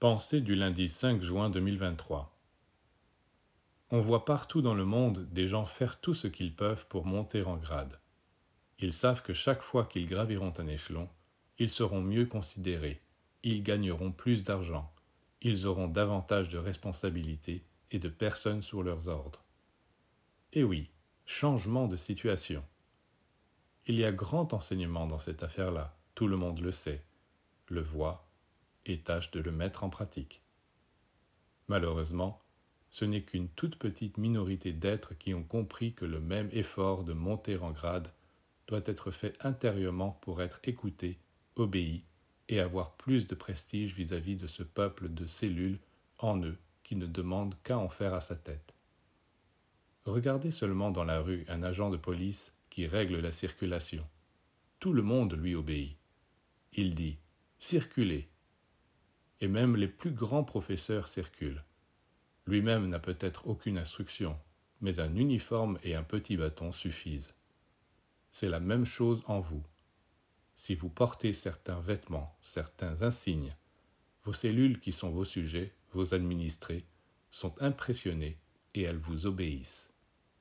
Pensée du lundi 5 juin 2023 On voit partout dans le monde des gens faire tout ce qu'ils peuvent pour monter en grade. Ils savent que chaque fois qu'ils graviront un échelon, ils seront mieux considérés, ils gagneront plus d'argent, ils auront davantage de responsabilités et de personnes sous leurs ordres. Et oui, changement de situation. Il y a grand enseignement dans cette affaire-là, tout le monde le sait, le voit et tâche de le mettre en pratique. Malheureusement, ce n'est qu'une toute petite minorité d'êtres qui ont compris que le même effort de monter en grade doit être fait intérieurement pour être écouté, obéi et avoir plus de prestige vis-à-vis de ce peuple de cellules en eux qui ne demande qu'à en faire à sa tête. Regardez seulement dans la rue un agent de police qui règle la circulation. Tout le monde lui obéit. Il dit Circulez, et même les plus grands professeurs circulent. Lui-même n'a peut-être aucune instruction, mais un uniforme et un petit bâton suffisent. C'est la même chose en vous. Si vous portez certains vêtements, certains insignes, vos cellules qui sont vos sujets, vos administrés, sont impressionnées et elles vous obéissent.